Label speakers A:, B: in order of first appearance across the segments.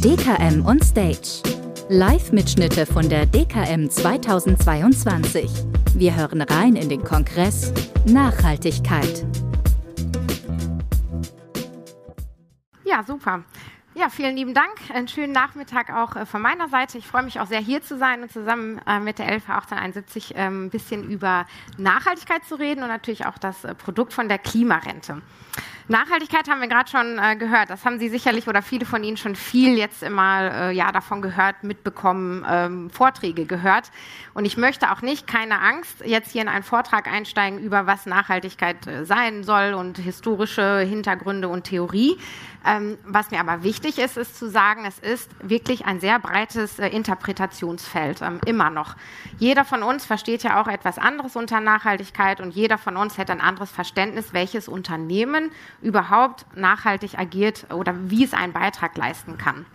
A: DKM on Stage. Live-Mitschnitte von der DKM 2022. Wir hören rein in den Kongress Nachhaltigkeit.
B: Ja, super. Ja, vielen lieben Dank. Einen schönen Nachmittag auch äh, von meiner Seite. Ich freue mich auch sehr, hier zu sein und zusammen äh, mit der LV 1871 ähm, ein bisschen über Nachhaltigkeit zu reden und natürlich auch das äh, Produkt von der Klimarente. Nachhaltigkeit haben wir gerade schon äh, gehört. Das haben Sie sicherlich oder viele von Ihnen schon viel jetzt immer äh, ja, davon gehört, mitbekommen, ähm, Vorträge gehört. Und ich möchte auch nicht, keine Angst, jetzt hier in einen Vortrag einsteigen über was Nachhaltigkeit äh, sein soll und historische Hintergründe und Theorie. Ähm, was mir aber wichtig ist, ist zu sagen, es ist wirklich ein sehr breites äh, Interpretationsfeld, ähm, immer noch. Jeder von uns versteht ja auch etwas anderes unter Nachhaltigkeit und jeder von uns hätte ein anderes Verständnis, welches Unternehmen überhaupt nachhaltig agiert oder wie es einen Beitrag leisten kann.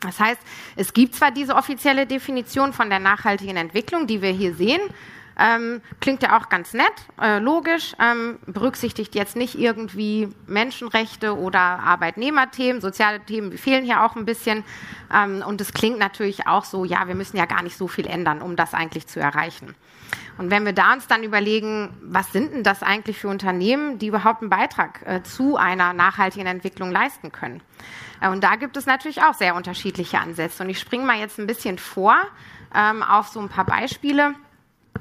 B: Das heißt, es gibt zwar diese offizielle Definition von der nachhaltigen Entwicklung, die wir hier sehen, ähm, klingt ja auch ganz nett, äh, logisch, ähm, berücksichtigt jetzt nicht irgendwie Menschenrechte oder Arbeitnehmerthemen, soziale Themen fehlen hier auch ein bisschen. Ähm, und es klingt natürlich auch so, ja, wir müssen ja gar nicht so viel ändern, um das eigentlich zu erreichen. Und wenn wir da uns dann überlegen, was sind denn das eigentlich für Unternehmen, die überhaupt einen Beitrag äh, zu einer nachhaltigen Entwicklung leisten können? Äh, und da gibt es natürlich auch sehr unterschiedliche Ansätze. Und ich springe mal jetzt ein bisschen vor ähm, auf so ein paar Beispiele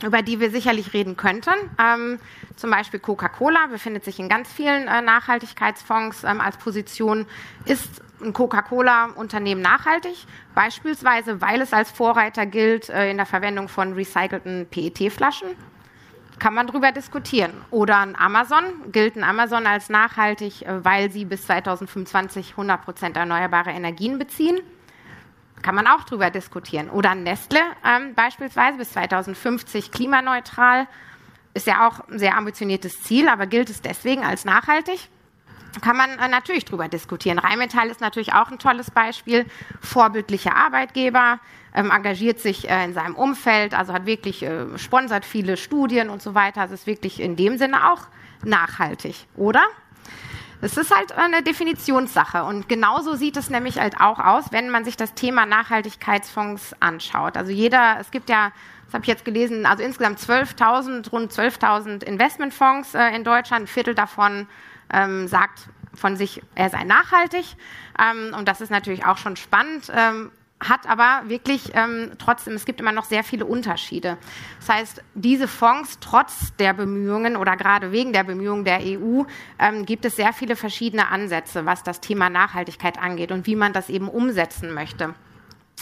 B: über die wir sicherlich reden könnten. Ähm, zum Beispiel Coca-Cola befindet sich in ganz vielen äh, Nachhaltigkeitsfonds ähm, als Position. Ist ein Coca-Cola-Unternehmen nachhaltig? Beispielsweise, weil es als Vorreiter gilt äh, in der Verwendung von recycelten PET-Flaschen. Kann man darüber diskutieren. Oder ein Amazon, gilt ein Amazon als nachhaltig, äh, weil sie bis 2025 100 Prozent erneuerbare Energien beziehen? Kann man auch drüber diskutieren. Oder Nestle ähm, beispielsweise bis 2050 klimaneutral. Ist ja auch ein sehr ambitioniertes Ziel, aber gilt es deswegen als nachhaltig? Kann man äh, natürlich drüber diskutieren. Rheinmetall ist natürlich auch ein tolles Beispiel. Vorbildlicher Arbeitgeber, ähm, engagiert sich äh, in seinem Umfeld, also hat wirklich, äh, sponsert viele Studien und so weiter. Also ist wirklich in dem Sinne auch nachhaltig, oder? Es ist halt eine Definitionssache und genauso sieht es nämlich halt auch aus, wenn man sich das Thema Nachhaltigkeitsfonds anschaut. Also jeder, es gibt ja, das habe ich jetzt gelesen, also insgesamt 12.000, rund 12.000 Investmentfonds äh, in Deutschland, ein Viertel davon ähm, sagt von sich, er sei nachhaltig. Ähm, und das ist natürlich auch schon spannend. Ähm, hat aber wirklich ähm, trotzdem, es gibt immer noch sehr viele Unterschiede. Das heißt, diese Fonds, trotz der Bemühungen oder gerade wegen der Bemühungen der EU, ähm, gibt es sehr viele verschiedene Ansätze, was das Thema Nachhaltigkeit angeht und wie man das eben umsetzen möchte.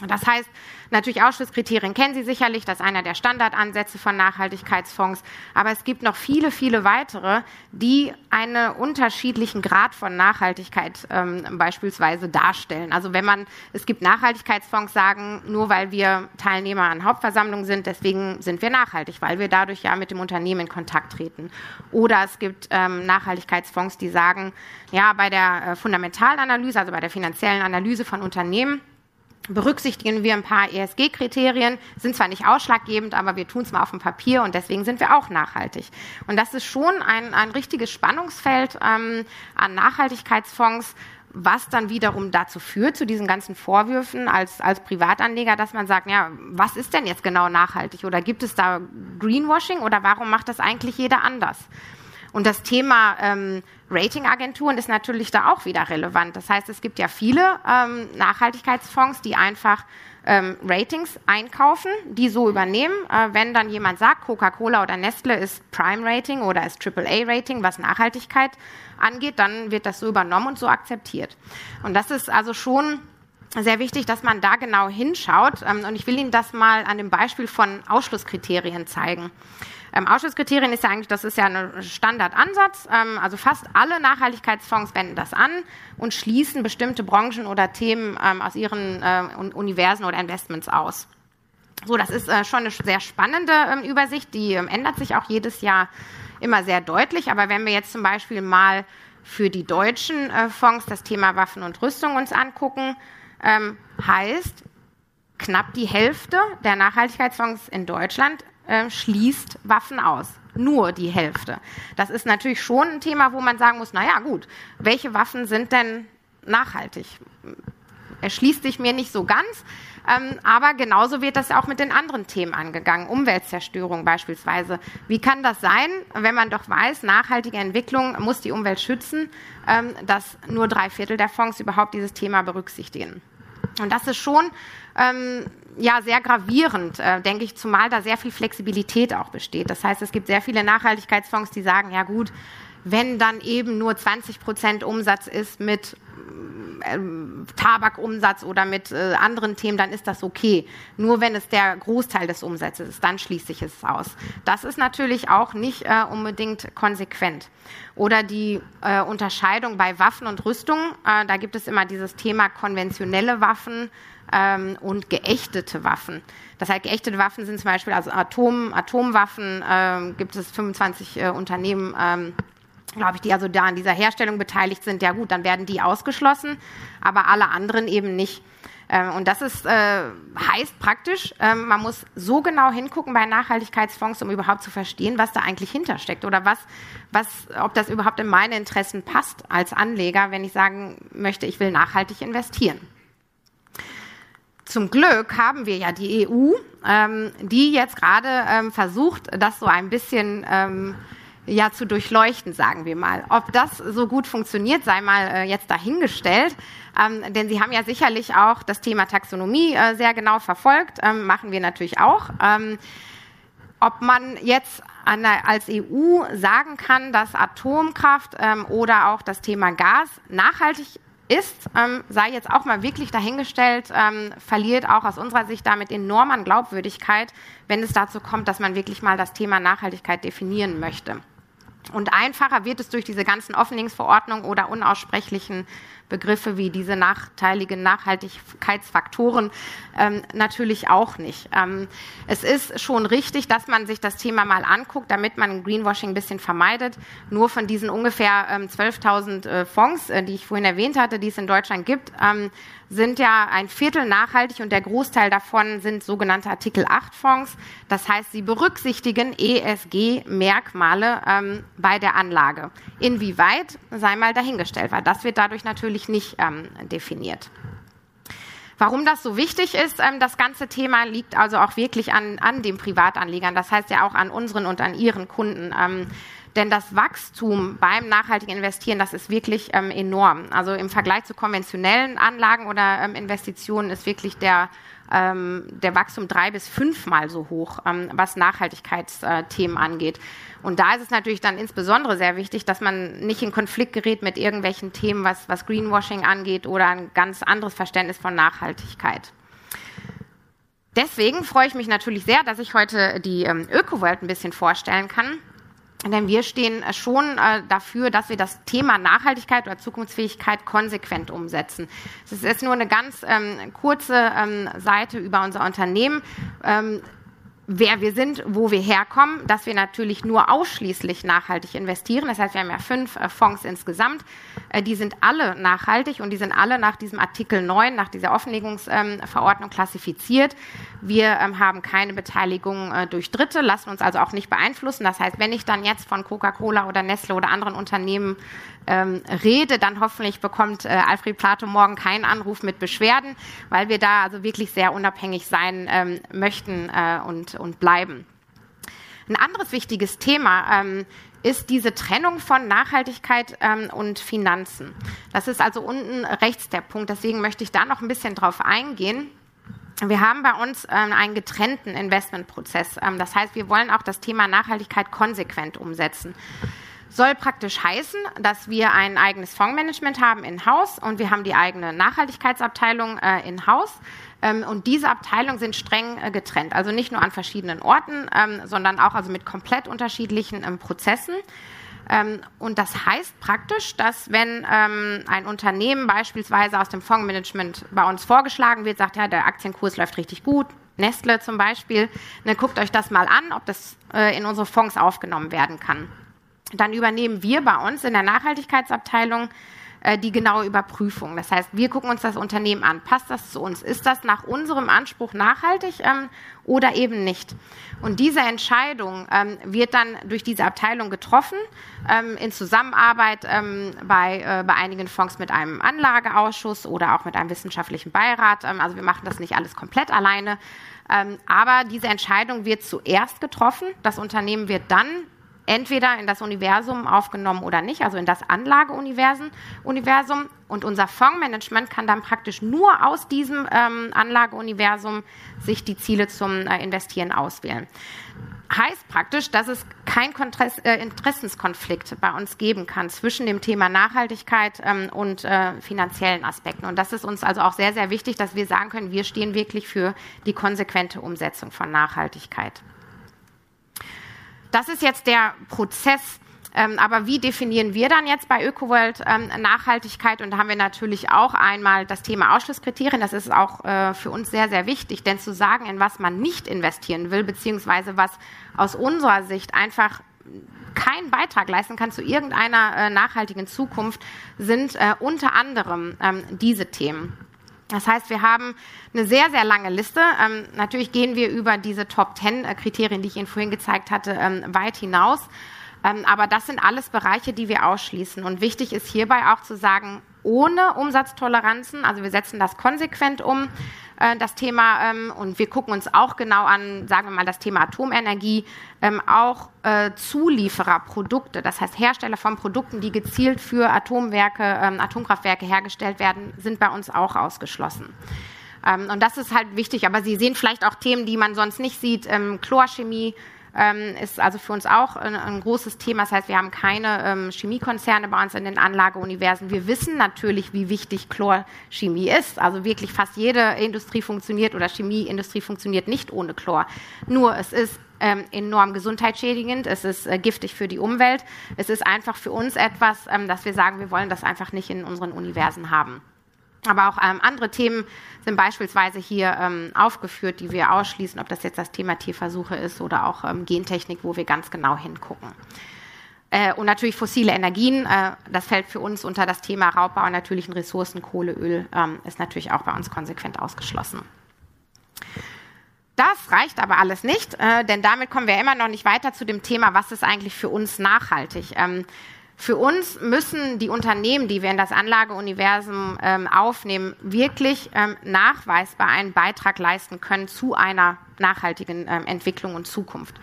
B: Das heißt, natürlich Ausschlusskriterien kennen Sie sicherlich, das ist einer der Standardansätze von Nachhaltigkeitsfonds, aber es gibt noch viele, viele weitere, die einen unterschiedlichen Grad von Nachhaltigkeit ähm, beispielsweise darstellen. Also wenn man, es gibt Nachhaltigkeitsfonds, sagen, nur weil wir Teilnehmer an Hauptversammlungen sind, deswegen sind wir nachhaltig, weil wir dadurch ja mit dem Unternehmen in Kontakt treten. Oder es gibt ähm, Nachhaltigkeitsfonds, die sagen, ja, bei der äh, Fundamentalanalyse, also bei der finanziellen Analyse von Unternehmen, berücksichtigen wir ein paar ESG-Kriterien, sind zwar nicht ausschlaggebend, aber wir tun es mal auf dem Papier und deswegen sind wir auch nachhaltig. Und das ist schon ein, ein richtiges Spannungsfeld ähm, an Nachhaltigkeitsfonds, was dann wiederum dazu führt, zu diesen ganzen Vorwürfen als, als Privatanleger, dass man sagt, ja, was ist denn jetzt genau nachhaltig? Oder gibt es da Greenwashing oder warum macht das eigentlich jeder anders? Und das Thema ähm, Ratingagenturen ist natürlich da auch wieder relevant. Das heißt, es gibt ja viele ähm, Nachhaltigkeitsfonds, die einfach ähm, Ratings einkaufen, die so übernehmen. Äh, wenn dann jemand sagt, Coca-Cola oder Nestle ist Prime Rating oder ist AAA Rating, was Nachhaltigkeit angeht, dann wird das so übernommen und so akzeptiert. Und das ist also schon sehr wichtig, dass man da genau hinschaut. Ähm, und ich will Ihnen das mal an dem Beispiel von Ausschlusskriterien zeigen. Ähm, Ausschusskriterien ist ja eigentlich, das ist ja ein Standardansatz. Ähm, also fast alle Nachhaltigkeitsfonds wenden das an und schließen bestimmte Branchen oder Themen ähm, aus ihren äh, Universen oder Investments aus. So, das ist äh, schon eine sehr spannende ähm, Übersicht. Die ähm, ändert sich auch jedes Jahr immer sehr deutlich. Aber wenn wir jetzt zum Beispiel mal für die deutschen äh, Fonds das Thema Waffen und Rüstung uns angucken, ähm, heißt, knapp die Hälfte der Nachhaltigkeitsfonds in Deutschland äh, schließt Waffen aus. Nur die Hälfte. Das ist natürlich schon ein Thema, wo man sagen muss, naja gut, welche Waffen sind denn nachhaltig? Erschließt sich mir nicht so ganz, ähm, aber genauso wird das auch mit den anderen Themen angegangen. Umweltzerstörung beispielsweise. Wie kann das sein, wenn man doch weiß, nachhaltige Entwicklung muss die Umwelt schützen, ähm, dass nur drei Viertel der Fonds überhaupt dieses Thema berücksichtigen? Und das ist schon ähm, ja, sehr gravierend, äh, denke ich, zumal da sehr viel Flexibilität auch besteht. Das heißt, es gibt sehr viele Nachhaltigkeitsfonds, die sagen, ja gut, wenn dann eben nur 20 Prozent Umsatz ist mit ähm, Tabakumsatz oder mit äh, anderen Themen, dann ist das okay. Nur wenn es der Großteil des Umsatzes ist, dann schließe ich es aus. Das ist natürlich auch nicht äh, unbedingt konsequent. Oder die äh, Unterscheidung bei Waffen und Rüstung. Äh, da gibt es immer dieses Thema konventionelle Waffen ähm, und geächtete Waffen. Das heißt, geächtete Waffen sind zum Beispiel also Atom, Atomwaffen, ähm, gibt es 25 äh, Unternehmen, ähm, glaube ich, die also da an dieser Herstellung beteiligt sind, ja gut, dann werden die ausgeschlossen, aber alle anderen eben nicht. Ähm, und das ist, äh, heißt praktisch, äh, man muss so genau hingucken bei Nachhaltigkeitsfonds, um überhaupt zu verstehen, was da eigentlich hintersteckt oder was, was, ob das überhaupt in meine Interessen passt als Anleger, wenn ich sagen möchte, ich will nachhaltig investieren. Zum Glück haben wir ja die EU, ähm, die jetzt gerade ähm, versucht, das so ein bisschen ähm, ja zu durchleuchten, sagen wir mal. Ob das so gut funktioniert, sei mal äh, jetzt dahingestellt. Ähm, denn Sie haben ja sicherlich auch das Thema Taxonomie äh, sehr genau verfolgt, ähm, machen wir natürlich auch. Ähm, ob man jetzt der, als EU sagen kann, dass Atomkraft ähm, oder auch das Thema Gas nachhaltig ist, ähm, sei jetzt auch mal wirklich dahingestellt, ähm, verliert auch aus unserer Sicht damit enorm an Glaubwürdigkeit, wenn es dazu kommt, dass man wirklich mal das Thema Nachhaltigkeit definieren möchte. Und einfacher wird es durch diese ganzen Offenlingsverordnungen oder unaussprechlichen Begriffe wie diese nachteiligen Nachhaltigkeitsfaktoren ähm, natürlich auch nicht. Ähm, es ist schon richtig, dass man sich das Thema mal anguckt, damit man Greenwashing ein bisschen vermeidet. Nur von diesen ungefähr ähm, 12.000 äh, Fonds, äh, die ich vorhin erwähnt hatte, die es in Deutschland gibt, ähm, sind ja ein Viertel nachhaltig und der Großteil davon sind sogenannte Artikel 8 Fonds. Das heißt, sie berücksichtigen ESG-Merkmale ähm, bei der Anlage. Inwieweit sei mal dahingestellt, weil das wird dadurch natürlich nicht ähm, definiert. Warum das so wichtig ist, ähm, das ganze Thema liegt also auch wirklich an, an den Privatanlegern, das heißt ja auch an unseren und an ihren Kunden. Ähm, denn das Wachstum beim nachhaltigen Investieren, das ist wirklich ähm, enorm. Also im Vergleich zu konventionellen Anlagen oder ähm, Investitionen ist wirklich der, ähm, der Wachstum drei bis fünfmal so hoch, ähm, was Nachhaltigkeitsthemen angeht. Und da ist es natürlich dann insbesondere sehr wichtig, dass man nicht in Konflikt gerät mit irgendwelchen Themen, was, was Greenwashing angeht oder ein ganz anderes Verständnis von Nachhaltigkeit. Deswegen freue ich mich natürlich sehr, dass ich heute die ähm, ÖkoWorld ein bisschen vorstellen kann. Denn wir stehen schon äh, dafür, dass wir das Thema Nachhaltigkeit oder Zukunftsfähigkeit konsequent umsetzen. Es ist jetzt nur eine ganz ähm, kurze ähm, Seite über unser Unternehmen. Ähm, wer wir sind, wo wir herkommen, dass wir natürlich nur ausschließlich nachhaltig investieren. Das heißt, wir haben ja fünf äh, Fonds insgesamt. Äh, die sind alle nachhaltig und die sind alle nach diesem Artikel 9, nach dieser Offenlegungsverordnung klassifiziert. Wir ähm, haben keine Beteiligung äh, durch Dritte, lassen uns also auch nicht beeinflussen. Das heißt, wenn ich dann jetzt von Coca-Cola oder Nestle oder anderen Unternehmen ähm, rede, dann hoffentlich bekommt Alfred Plato morgen keinen Anruf mit Beschwerden, weil wir da also wirklich sehr unabhängig sein ähm, möchten äh, und, bleiben. Ein anderes wichtiges Thema ähm, ist diese Trennung von Nachhaltigkeit ähm, und Finanzen. Das ist also unten rechts der Punkt. Deswegen möchte ich da noch ein bisschen drauf eingehen. Wir haben bei uns ähm, einen getrennten Investmentprozess. Ähm, das heißt, wir wollen auch das Thema Nachhaltigkeit konsequent umsetzen soll praktisch heißen, dass wir ein eigenes Fondsmanagement haben in-house und wir haben die eigene Nachhaltigkeitsabteilung äh, in-house. Ähm, und diese Abteilungen sind streng äh, getrennt, also nicht nur an verschiedenen Orten, ähm, sondern auch also mit komplett unterschiedlichen ähm, Prozessen. Ähm, und das heißt praktisch, dass wenn ähm, ein Unternehmen beispielsweise aus dem Fondsmanagement bei uns vorgeschlagen wird, sagt ja, der Aktienkurs läuft richtig gut, Nestle zum Beispiel, dann guckt euch das mal an, ob das äh, in unsere Fonds aufgenommen werden kann. Dann übernehmen wir bei uns in der Nachhaltigkeitsabteilung äh, die genaue Überprüfung. Das heißt, wir gucken uns das Unternehmen an. Passt das zu uns? Ist das nach unserem Anspruch nachhaltig ähm, oder eben nicht? Und diese Entscheidung ähm, wird dann durch diese Abteilung getroffen, ähm, in Zusammenarbeit ähm, bei, äh, bei einigen Fonds mit einem Anlageausschuss oder auch mit einem wissenschaftlichen Beirat. Ähm, also wir machen das nicht alles komplett alleine. Ähm, aber diese Entscheidung wird zuerst getroffen. Das Unternehmen wird dann entweder in das Universum aufgenommen oder nicht, also in das Anlageuniversum. Und unser Fondsmanagement kann dann praktisch nur aus diesem ähm, Anlageuniversum sich die Ziele zum äh, Investieren auswählen. Heißt praktisch, dass es keinen äh, Interessenskonflikt bei uns geben kann zwischen dem Thema Nachhaltigkeit ähm, und äh, finanziellen Aspekten. Und das ist uns also auch sehr, sehr wichtig, dass wir sagen können, wir stehen wirklich für die konsequente Umsetzung von Nachhaltigkeit. Das ist jetzt der Prozess. Ähm, aber wie definieren wir dann jetzt bei ÖkoWorld ähm, Nachhaltigkeit? Und da haben wir natürlich auch einmal das Thema Ausschlusskriterien. Das ist auch äh, für uns sehr, sehr wichtig, denn zu sagen, in was man nicht investieren will, beziehungsweise was aus unserer Sicht einfach keinen Beitrag leisten kann zu irgendeiner äh, nachhaltigen Zukunft, sind äh, unter anderem ähm, diese Themen. Das heißt, wir haben eine sehr, sehr lange Liste. Ähm, natürlich gehen wir über diese Top 10 äh, Kriterien, die ich Ihnen vorhin gezeigt hatte, ähm, weit hinaus. Ähm, aber das sind alles Bereiche, die wir ausschließen. Und wichtig ist hierbei auch zu sagen, ohne Umsatztoleranzen, also wir setzen das konsequent um, äh, das Thema, ähm, und wir gucken uns auch genau an, sagen wir mal, das Thema Atomenergie, ähm, auch äh, Zuliefererprodukte, das heißt Hersteller von Produkten, die gezielt für Atomwerke, Atomkraftwerke hergestellt werden, sind bei uns auch ausgeschlossen. Und das ist halt wichtig, aber Sie sehen vielleicht auch Themen, die man sonst nicht sieht, Chlorchemie, ähm, ist also für uns auch ein, ein, großes Thema. Das heißt, wir haben keine ähm, Chemiekonzerne bei uns in den Anlageuniversen. Wir wissen natürlich, wie wichtig Chlorchemie ist. Also wirklich fast jede Industrie funktioniert oder Chemieindustrie funktioniert nicht ohne Chlor. Nur es ist ähm, enorm gesundheitsschädigend, es ist äh, giftig für die Umwelt. Es ist einfach für uns etwas, ähm, dass wir sagen, wir wollen das einfach nicht in unseren Universen haben. Aber auch ähm, andere Themen sind beispielsweise hier ähm, aufgeführt, die wir ausschließen, ob das jetzt das Thema Tierversuche ist oder auch ähm, Gentechnik, wo wir ganz genau hingucken. Äh, und natürlich fossile Energien, äh, das fällt für uns unter das Thema Raubbau an natürlichen Ressourcen, Kohle, Öl, ähm, ist natürlich auch bei uns konsequent ausgeschlossen. Das reicht aber alles nicht, äh, denn damit kommen wir immer noch nicht weiter zu dem Thema, was ist eigentlich für uns nachhaltig. Für uns müssen die Unternehmen, die wir in das Anlageuniversum ähm, aufnehmen, wirklich ähm, nachweisbar einen Beitrag leisten können zu einer nachhaltigen ähm, Entwicklung und Zukunft.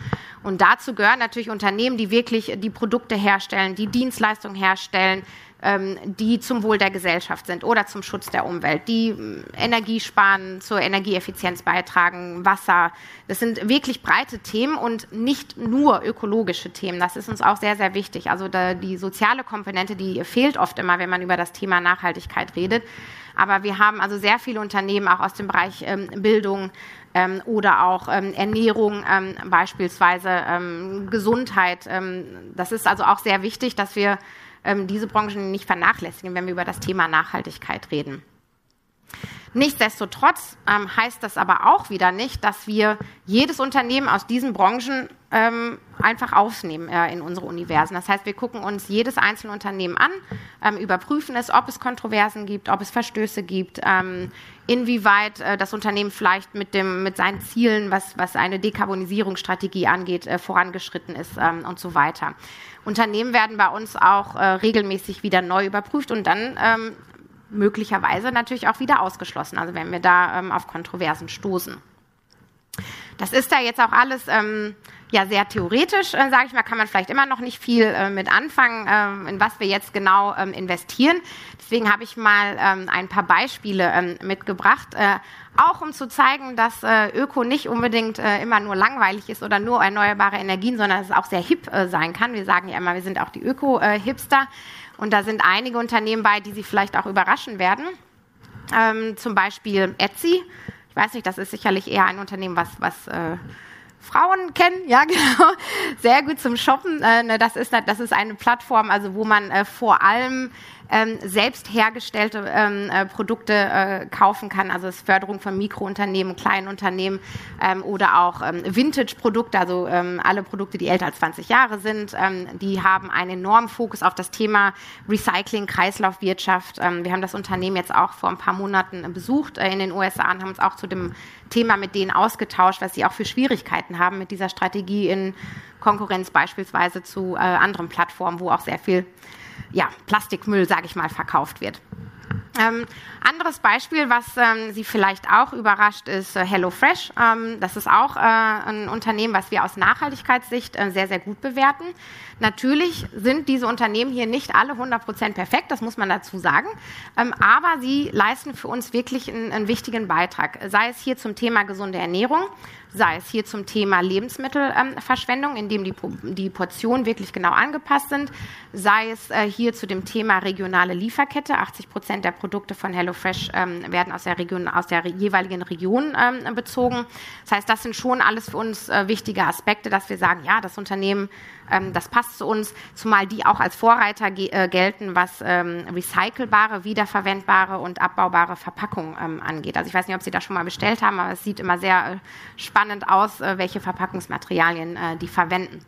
B: Und dazu gehören natürlich Unternehmen, die wirklich die Produkte herstellen, die Dienstleistungen herstellen, ähm, die zum Wohl der Gesellschaft sind oder zum Schutz der Umwelt, die ähm, Energie sparen, zur Energieeffizienz beitragen, Wasser. Das sind wirklich breite Themen und nicht nur ökologische Themen. Das ist uns auch sehr, sehr wichtig. Also die soziale Komponente, die fehlt oft immer, wenn man über das Thema Nachhaltigkeit redet. Aber wir haben also sehr viele Unternehmen auch aus dem Bereich ähm, Bildung, ähm, oder auch ähm, Ernährung, ähm, beispielsweise ähm, Gesundheit. das ist also auch sehr wichtig, dass wir ähm, diese Branchen nicht vernachlässigen, wenn wir über das Thema Nachhaltigkeit reden. Nichtsdestotrotz ähm, heißt das aber auch wieder nicht, dass wir jedes Unternehmen aus diesen Branchen ähm, einfach aufnehmen äh, in unsere Universen. Das heißt, wir gucken uns jedes einzelne Unternehmen an, ähm, überprüfen es, ob es Kontroversen gibt, ob es Verstöße gibt, ähm, inwieweit äh, das Unternehmen vielleicht mit, dem, mit seinen Zielen, was, was eine Dekarbonisierungsstrategie angeht, äh, vorangeschritten ist ähm, und so weiter. Unternehmen werden bei uns auch äh, regelmäßig wieder neu überprüft und dann ähm, möglicherweise natürlich auch wieder ausgeschlossen, also wenn wir da ähm, auf Kontroversen stoßen. Das ist da jetzt auch alles ähm, ja sehr theoretisch, äh, sage ich mal, kann man vielleicht immer noch nicht viel äh, mit anfangen, äh, in was wir jetzt genau ähm, investieren. Deswegen habe ich mal ähm, ein paar Beispiele ähm, mitgebracht, äh, auch um zu zeigen, dass äh, Öko nicht unbedingt äh, immer nur langweilig ist oder nur erneuerbare Energien, sondern dass es auch sehr hip sein kann. Wir sagen ja immer, wir sind auch die Öko-Hipster und da sind einige Unternehmen bei, die Sie vielleicht auch überraschen werden. Ähm, zum Beispiel Etsy. Ich weiß nicht, das ist sicherlich eher ein Unternehmen, was, was Frauen kennen, ja genau, sehr gut zum Shoppen. Äh, ne, das, ist, das ist eine Plattform, also wo man äh, vor allem ähm, selbst hergestellte ähm, äh, Produkte äh, kaufen kann, also es Förderung von Mikrounternehmen, kleinen Unternehmen ähm, oder auch ähm, Vintage-Produkte, also ähm, alle Produkte, die älter als 20 Jahre sind, ähm, die haben einen enormen Fokus auf das Thema Recycling, Kreislaufwirtschaft. Wir haben das Unternehmen jetzt auch vor ein paar Monaten besucht äh, in den USA und haben uns auch zu dem Thema mit denen ausgetauscht, was sie auch für Schwierigkeiten haben mit dieser Strategie in Konkurrenz beispielsweise zu äh, anderen Plattformen, wo auch sehr viel ja, Plastikmüll, sage ich mal, verkauft wird. Ähm, anderes Beispiel, was ähm, Sie vielleicht auch überrascht, ist äh, HelloFresh. Ähm, das ist auch äh, ein Unternehmen, was wir aus Nachhaltigkeitssicht äh, sehr, sehr gut bewerten. Natürlich sind diese Unternehmen hier nicht alle 100 Prozent perfekt, das muss man dazu sagen. Ähm, aber sie leisten für uns wirklich einen, einen wichtigen Beitrag. Sei es hier zum Thema gesunde Ernährung, sei es hier zum Thema Lebensmittelverschwendung, indem die, die Portionen wirklich genau angepasst sind, sei es äh, hier zu dem Thema regionale Lieferkette. 80 Prozent der Produkte von HelloFresh ähm, werden aus der, Region, aus der jeweiligen Region ähm, bezogen. Das heißt, das sind schon alles für uns äh, wichtige Aspekte, dass wir sagen, ja, das Unternehmen das passt zu uns, zumal die auch als Vorreiter äh, gelten, was ähm, recycelbare, wiederverwendbare und abbaubare Verpackungen ähm, angeht. Also ich weiß nicht, ob Sie das schon mal bestellt haben, aber es sieht immer sehr äh, spannend aus, äh, welche Verpackungsmaterialien die verwenden.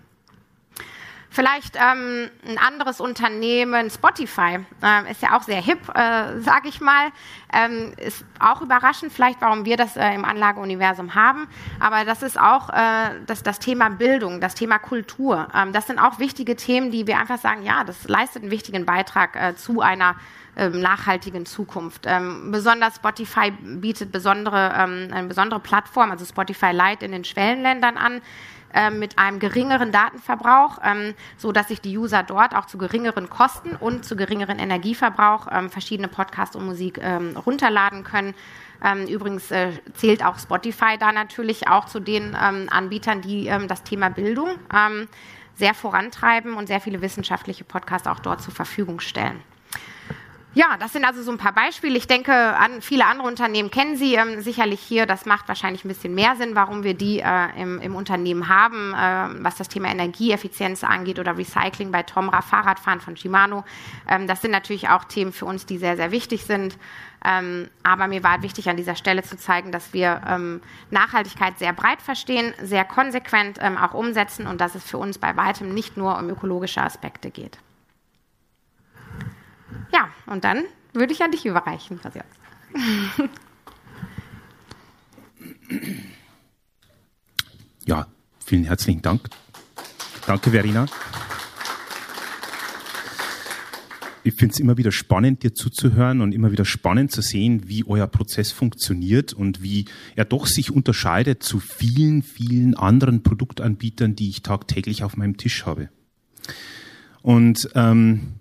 B: Vielleicht ähm, ein anderes Unternehmen, Spotify, äh, ist ja auch sehr hip, äh, sage ich mal. Ähm, ist auch überraschend vielleicht, warum wir das äh, im Anlageuniversum haben. Aber das ist auch äh, das, das Thema Bildung, das Thema Kultur. Ähm, das sind auch wichtige Themen, die wir einfach sagen, ja, das leistet einen wichtigen Beitrag äh, zu einer ähm, nachhaltigen Zukunft. Ähm, besonders Spotify bietet besondere, ähm, eine besondere Plattform, also Spotify Lite in den Schwellenländern an, ähm, mit einem geringeren Datenverbrauch, ähm, so dass sich die User dort auch zu geringeren Kosten und zu geringeren Energieverbrauch ähm, verschiedene Podcasts und Musik ähm, runterladen können. Ähm, übrigens äh, zählt auch Spotify da natürlich auch zu den Anbietern, die das Thema Bildung sehr vorantreiben und sehr viele wissenschaftliche Podcasts auch dort zur Verfügung stellen. Ja, das sind also so ein paar Beispiele. Ich denke, an, viele andere Unternehmen kennen Sie ähm, sicherlich hier. Das macht wahrscheinlich ein bisschen mehr Sinn, warum wir die äh, im, im, Unternehmen haben, äh, was das Thema Energieeffizienz angeht oder Recycling bei Tomra, Fahrradfahren von Shimano. Ähm, das sind natürlich auch Themen für uns, die sehr, sehr wichtig sind. Ähm, aber mir war wichtig, an dieser Stelle zu zeigen, dass wir ähm, Nachhaltigkeit sehr breit verstehen, sehr konsequent ähm, auch umsetzen und dass es für uns bei weitem nicht nur um ökologische Aspekte geht. Ja, und dann würde ich an dich überreichen.
C: Ja, vielen herzlichen Dank. Danke, Verena. Ich finde es immer wieder spannend, dir zuzuhören und immer wieder spannend zu sehen, wie euer Prozess funktioniert und wie er doch sich unterscheidet zu vielen, vielen anderen Produktanbietern, die ich tagtäglich auf meinem Tisch habe. Und ähm,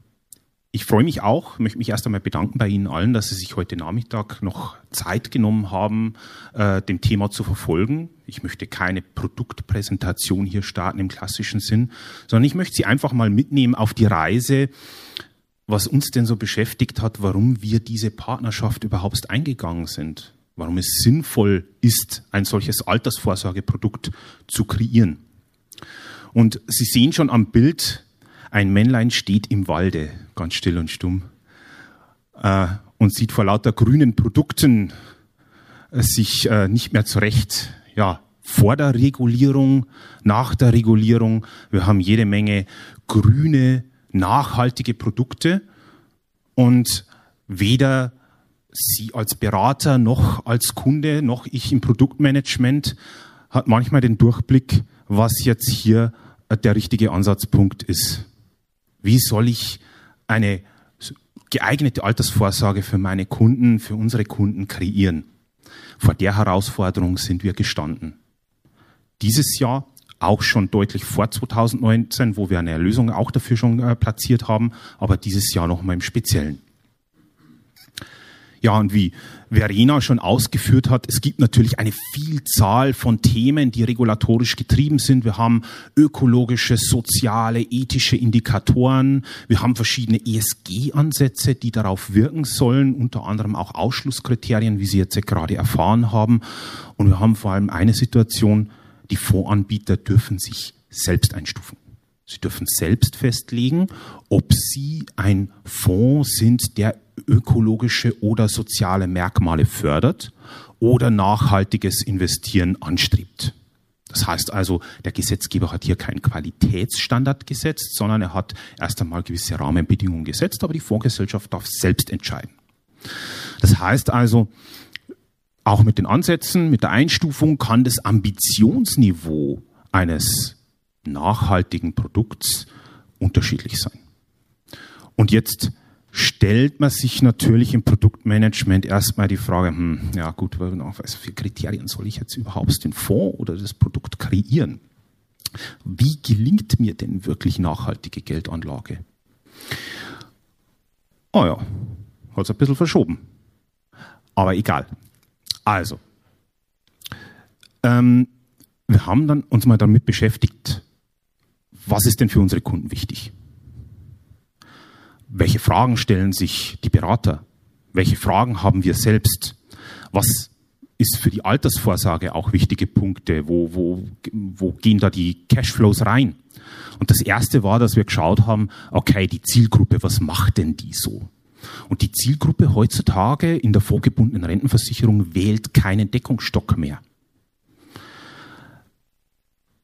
C: ich freue mich auch, möchte mich erst einmal bedanken bei Ihnen allen, dass Sie sich heute Nachmittag noch Zeit genommen haben, äh, dem Thema zu verfolgen. Ich möchte keine Produktpräsentation hier starten im klassischen Sinn, sondern ich möchte Sie einfach mal mitnehmen auf die Reise, was uns denn so beschäftigt hat, warum wir diese Partnerschaft überhaupt eingegangen sind, warum es sinnvoll ist, ein solches Altersvorsorgeprodukt zu kreieren. Und Sie sehen schon am Bild, ein Männlein steht im Walde, ganz still und stumm, äh, und sieht vor lauter grünen Produkten äh, sich äh, nicht mehr zurecht. Ja, vor der Regulierung, nach der Regulierung. Wir haben jede Menge grüne, nachhaltige Produkte und weder Sie als Berater noch als Kunde noch ich im Produktmanagement hat manchmal den Durchblick, was jetzt hier äh, der richtige Ansatzpunkt ist. Wie soll ich eine geeignete Altersvorsorge für meine Kunden, für unsere Kunden kreieren? Vor der Herausforderung sind wir gestanden. Dieses Jahr auch schon deutlich vor 2019, wo wir eine Lösung auch dafür schon äh, platziert haben, aber dieses Jahr nochmal im Speziellen. Ja, und wie Verena schon ausgeführt hat, es gibt natürlich eine Vielzahl von Themen, die regulatorisch getrieben sind. Wir haben ökologische, soziale, ethische Indikatoren. Wir haben verschiedene ESG-Ansätze, die darauf wirken sollen, unter anderem auch Ausschlusskriterien, wie Sie jetzt gerade erfahren haben. Und wir haben vor allem eine Situation, die Fondsanbieter dürfen sich selbst einstufen. Sie dürfen selbst festlegen, ob Sie ein Fonds sind, der ökologische oder soziale Merkmale fördert oder nachhaltiges Investieren anstrebt. Das heißt also, der Gesetzgeber hat hier keinen Qualitätsstandard gesetzt, sondern er hat erst einmal gewisse Rahmenbedingungen gesetzt, aber die Fondsgesellschaft darf selbst entscheiden. Das heißt also, auch mit den Ansätzen, mit der Einstufung kann das Ambitionsniveau eines nachhaltigen Produkts unterschiedlich sein. Und jetzt stellt man sich natürlich im Produktmanagement erstmal die Frage, hm, ja gut, was für Kriterien soll ich jetzt überhaupt den Fonds oder das Produkt kreieren? Wie gelingt mir denn wirklich nachhaltige Geldanlage? Oh ja, hat es ein bisschen verschoben. Aber egal. Also, ähm, wir haben dann uns mal damit beschäftigt, was ist denn für unsere Kunden wichtig? Welche Fragen stellen sich die Berater? Welche Fragen haben wir selbst? Was ist für die Altersvorsorge auch wichtige Punkte? Wo, wo, wo gehen da die Cashflows rein? Und das erste war, dass wir geschaut haben, okay, die Zielgruppe, was macht denn die so? Und die Zielgruppe heutzutage in der vorgebundenen Rentenversicherung wählt keinen Deckungsstock mehr,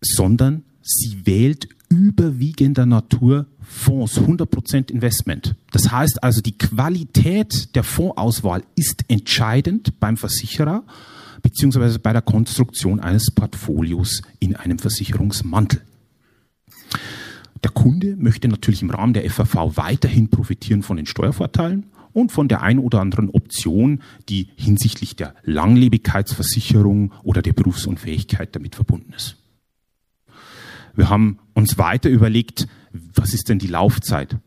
C: sondern sie wählt überwiegender Natur Fonds, 100% Investment. Das heißt also, die Qualität der Fondsauswahl ist entscheidend beim Versicherer beziehungsweise bei der Konstruktion eines Portfolios in einem Versicherungsmantel. Der Kunde möchte natürlich im Rahmen der FAV weiterhin profitieren von den Steuervorteilen und von der ein oder anderen Option, die hinsichtlich der Langlebigkeitsversicherung oder der Berufsunfähigkeit damit verbunden ist. Wir haben uns weiter überlegt, was ist denn die Laufzeit?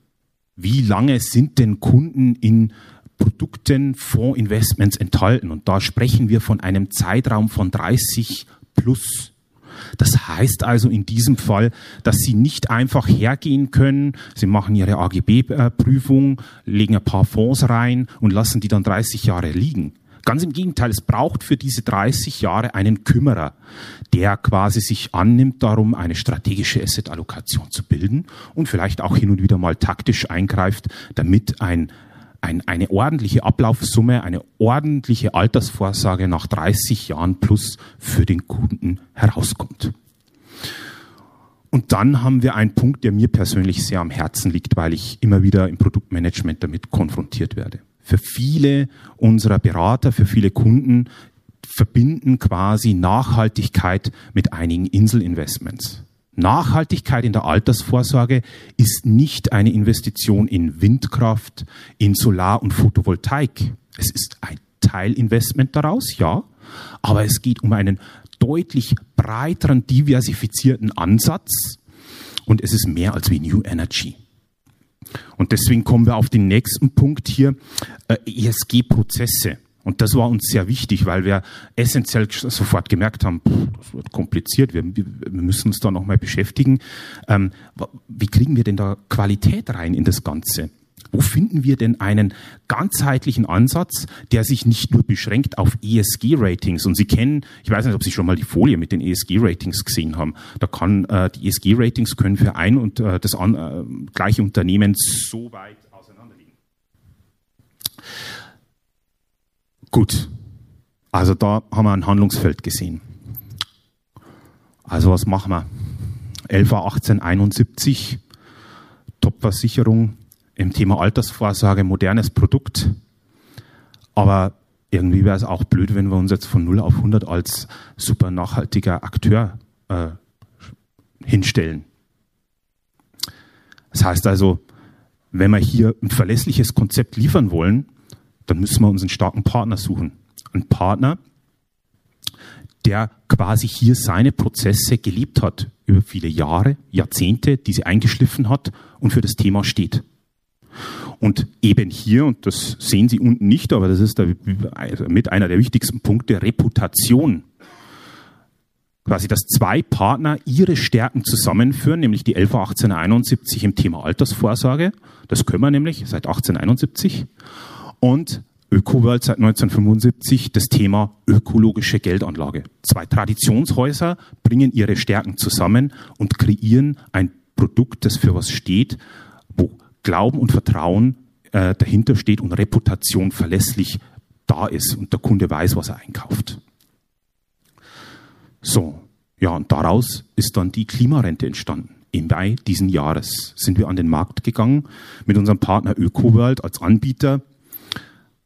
C: Wie lange sind denn Kunden in Produkten, Fondsinvestments enthalten? Und da sprechen wir von einem Zeitraum von 30 plus. Das heißt also in diesem Fall, dass Sie nicht einfach hergehen können, Sie machen Ihre AGB-Prüfung, legen ein paar Fonds rein und lassen die dann 30 Jahre liegen. Ganz im Gegenteil, es braucht für diese 30 Jahre einen Kümmerer, der quasi sich annimmt, darum eine strategische Asset-Allokation zu bilden und vielleicht auch hin und wieder mal taktisch eingreift, damit ein, ein, eine ordentliche Ablaufsumme, eine ordentliche Altersvorsorge nach 30 Jahren plus für den Kunden herauskommt. Und dann haben wir einen Punkt, der mir persönlich sehr am Herzen liegt, weil ich immer wieder im Produktmanagement damit konfrontiert werde für viele unserer Berater, für viele Kunden verbinden quasi Nachhaltigkeit mit einigen Inselinvestments. Nachhaltigkeit in der Altersvorsorge ist nicht eine Investition in Windkraft, in Solar- und Photovoltaik. Es ist ein Teilinvestment daraus, ja, aber es geht um einen deutlich breiteren, diversifizierten Ansatz und es ist mehr als wie New Energy. Und deswegen kommen wir auf den nächsten Punkt hier, äh, ESG-Prozesse. Und das war uns sehr wichtig, weil wir essentiell sofort gemerkt haben, pff, das wird kompliziert, wir, wir müssen uns da nochmal beschäftigen. Ähm, wie kriegen wir denn da Qualität rein in das Ganze? Wo finden wir denn einen ganzheitlichen Ansatz, der sich nicht nur beschränkt auf ESG-Ratings? Und Sie kennen, ich weiß nicht, ob Sie schon mal die Folie mit den ESG-Ratings gesehen haben. Da kann äh, die ESG-Ratings können für ein und äh, das an, äh, gleiche Unternehmen so weit auseinanderliegen. Gut, also da haben wir ein Handlungsfeld gesehen. Also was machen wir? 11 18 71 Top-Versicherung im Thema Altersvorsorge modernes Produkt. Aber irgendwie wäre es auch blöd, wenn wir uns jetzt von 0 auf 100 als super nachhaltiger Akteur äh, hinstellen. Das heißt also, wenn wir hier ein verlässliches Konzept liefern wollen, dann müssen wir uns einen starken Partner suchen. Ein Partner, der quasi hier seine Prozesse gelebt hat über viele Jahre, Jahrzehnte, die sie eingeschliffen hat und für das Thema steht. Und eben hier, und das sehen Sie unten nicht, aber das ist also mit einer der wichtigsten Punkte, Reputation. Quasi, dass zwei Partner ihre Stärken zusammenführen, nämlich die LV 1871 im Thema Altersvorsorge. Das können wir nämlich seit 1871. Und ÖkoWorld seit 1975 das Thema ökologische Geldanlage. Zwei Traditionshäuser bringen ihre Stärken zusammen und kreieren ein Produkt, das für was steht, wo Glauben und Vertrauen äh, dahinter steht und Reputation verlässlich da ist und der Kunde weiß, was er einkauft. So, ja, und daraus ist dann die Klimarente entstanden. Im Mai diesen Jahres sind wir an den Markt gegangen mit unserem Partner ÖkoWorld als Anbieter.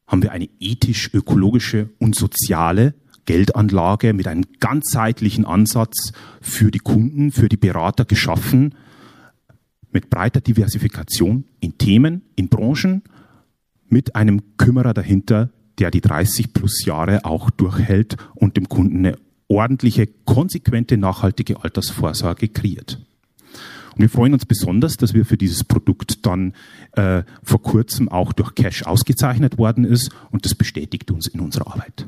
C: Haben wir eine ethisch-ökologische und soziale Geldanlage mit einem ganzheitlichen Ansatz für die Kunden, für die Berater geschaffen, mit breiter Diversifikation in Themen, in Branchen, mit einem Kümmerer dahinter, der die 30 plus Jahre auch durchhält und dem Kunden eine ordentliche, konsequente, nachhaltige Altersvorsorge kreiert. Und wir freuen uns besonders, dass wir für dieses Produkt dann äh, vor kurzem auch durch Cash ausgezeichnet worden ist und das bestätigt uns in unserer Arbeit.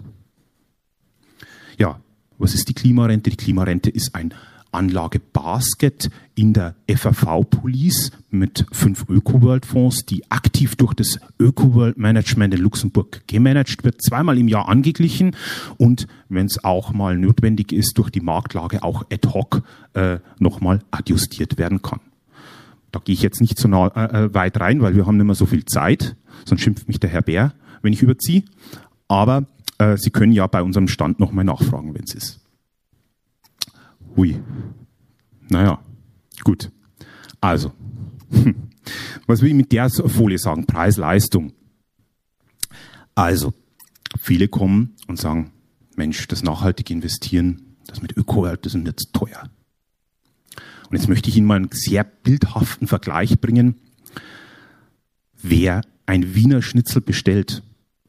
C: Ja, was ist die Klimarente? Die Klimarente ist ein Anlagebasket in der FAV Police mit fünf Öko-World-Fonds, die aktiv durch das Öko-World-Management in Luxemburg gemanagt wird, zweimal im Jahr angeglichen und, wenn es auch mal notwendig ist, durch die Marktlage auch ad hoc äh, nochmal adjustiert werden kann. Da gehe ich jetzt nicht so nah, äh, äh, weit rein, weil wir haben nicht mehr so viel Zeit, sonst schimpft mich der Herr Bär, wenn ich überziehe. Aber äh, Sie können ja bei unserem Stand nochmal nachfragen, wenn es ist. Hui. Naja, gut. Also, was will ich mit der Folie sagen? Preis-Leistung. Also, viele kommen und sagen, Mensch, das nachhaltige Investieren, das mit öko das ist jetzt teuer. Und jetzt möchte ich Ihnen mal einen sehr bildhaften Vergleich bringen. Wer ein Wiener Schnitzel bestellt,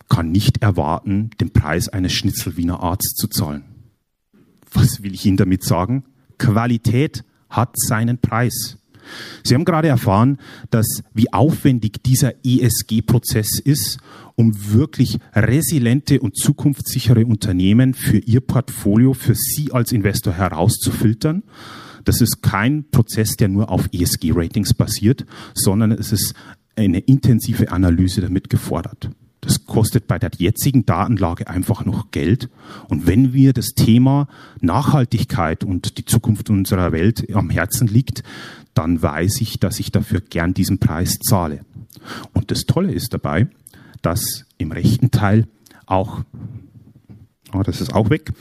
C: kann nicht erwarten, den Preis eines Schnitzel Wiener Arzt zu zahlen. Was will ich Ihnen damit sagen? Qualität hat seinen Preis. Sie haben gerade erfahren, dass wie aufwendig dieser ESG-Prozess ist, um wirklich resiliente und zukunftssichere Unternehmen für Ihr Portfolio, für Sie als Investor herauszufiltern. Das ist kein Prozess, der nur auf ESG-Ratings basiert, sondern es ist eine intensive Analyse damit gefordert. Das kostet bei der jetzigen Datenlage einfach noch Geld. Und wenn wir das Thema Nachhaltigkeit und die Zukunft unserer Welt am Herzen liegt, dann weiß ich, dass ich dafür gern diesen Preis zahle. Und das Tolle ist dabei, dass im rechten Teil auch, oh, das ist auch weg,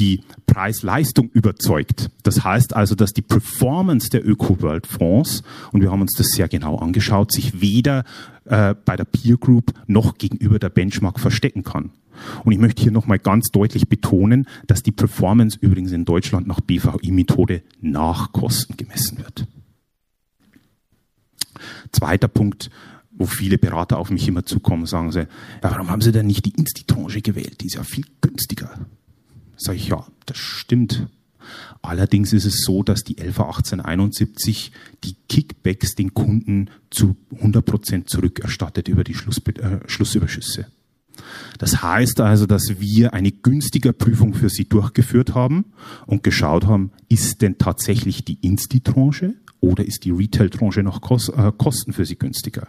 C: die Preis-Leistung überzeugt. Das heißt also, dass die Performance der Öko-World-Fonds, und wir haben uns das sehr genau angeschaut, sich weder äh, bei der Peer Group noch gegenüber der Benchmark verstecken kann. Und ich möchte hier nochmal ganz deutlich betonen, dass die Performance übrigens in Deutschland nach BVI-Methode nach Kosten gemessen wird. Zweiter Punkt, wo viele Berater auf mich immer zukommen, sagen sie, ja, warum haben Sie denn nicht die Insti-Tranche gewählt? Die ist ja viel günstiger. Sag ich, ja, das stimmt. Allerdings ist es so, dass die LV 1871 die Kickbacks den Kunden zu 100 Prozent zurückerstattet über die Schluss, äh, Schlussüberschüsse. Das heißt also, dass wir eine günstige Prüfung für sie durchgeführt haben und geschaut haben, ist denn tatsächlich die Insti-Tranche oder ist die Retail-Tranche noch äh, Kosten für sie günstiger?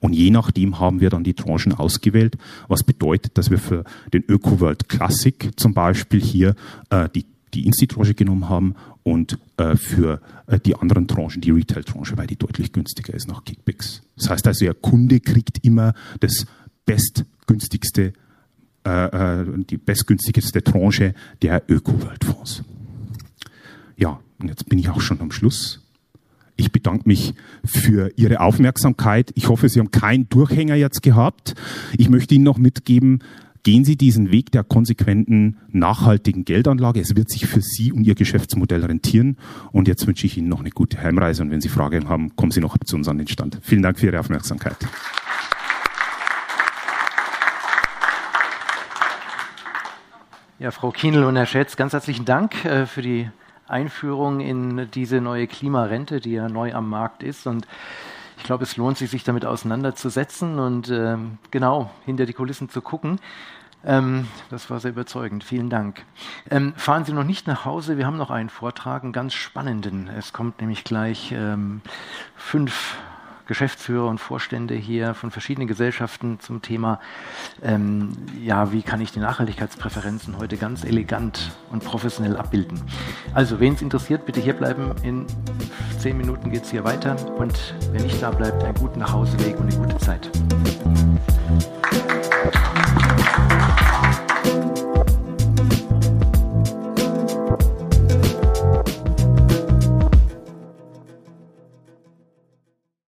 C: Und je nachdem haben wir dann die Tranchen ausgewählt, was bedeutet, dass wir für den ÖkoWorld Classic zum Beispiel hier äh, die, die Insti-Tranche genommen haben und äh, für äh, die anderen Tranchen die Retail-Tranche, weil die deutlich günstiger ist nach Kickbacks. Das heißt also, der Kunde kriegt immer das bestgünstigste, äh, äh die bestgünstigste Tranche der ÖkoWorld-Fonds. Ja, und jetzt bin ich auch schon am Schluss. Ich bedanke mich für Ihre Aufmerksamkeit. Ich hoffe, Sie haben keinen Durchhänger jetzt gehabt. Ich möchte Ihnen noch mitgeben, gehen Sie diesen Weg der konsequenten, nachhaltigen Geldanlage. Es wird sich für Sie und Ihr Geschäftsmodell rentieren. Und jetzt wünsche ich Ihnen noch eine gute Heimreise. Und wenn Sie Fragen haben, kommen Sie noch zu uns an den Stand. Vielen Dank für Ihre Aufmerksamkeit.
D: Ja, Frau Kienl und Herr Schätz, ganz herzlichen Dank äh, für die Einführung in diese neue Klimarente, die ja neu am Markt ist. Und ich glaube, es lohnt sich, sich damit auseinanderzusetzen und ähm, genau hinter die Kulissen zu gucken. Ähm, das war sehr überzeugend. Vielen Dank. Ähm, fahren Sie noch nicht nach Hause. Wir haben noch einen Vortrag, einen ganz spannenden. Es kommt nämlich gleich ähm, fünf Geschäftsführer und Vorstände hier von verschiedenen Gesellschaften zum Thema, ähm, ja, wie kann ich die Nachhaltigkeitspräferenzen heute ganz elegant und professionell abbilden. Also, wen es interessiert, bitte hier bleiben. In zehn Minuten geht es hier weiter. Und wenn nicht da bleibt, einen guten Nachhauseweg und eine gute Zeit.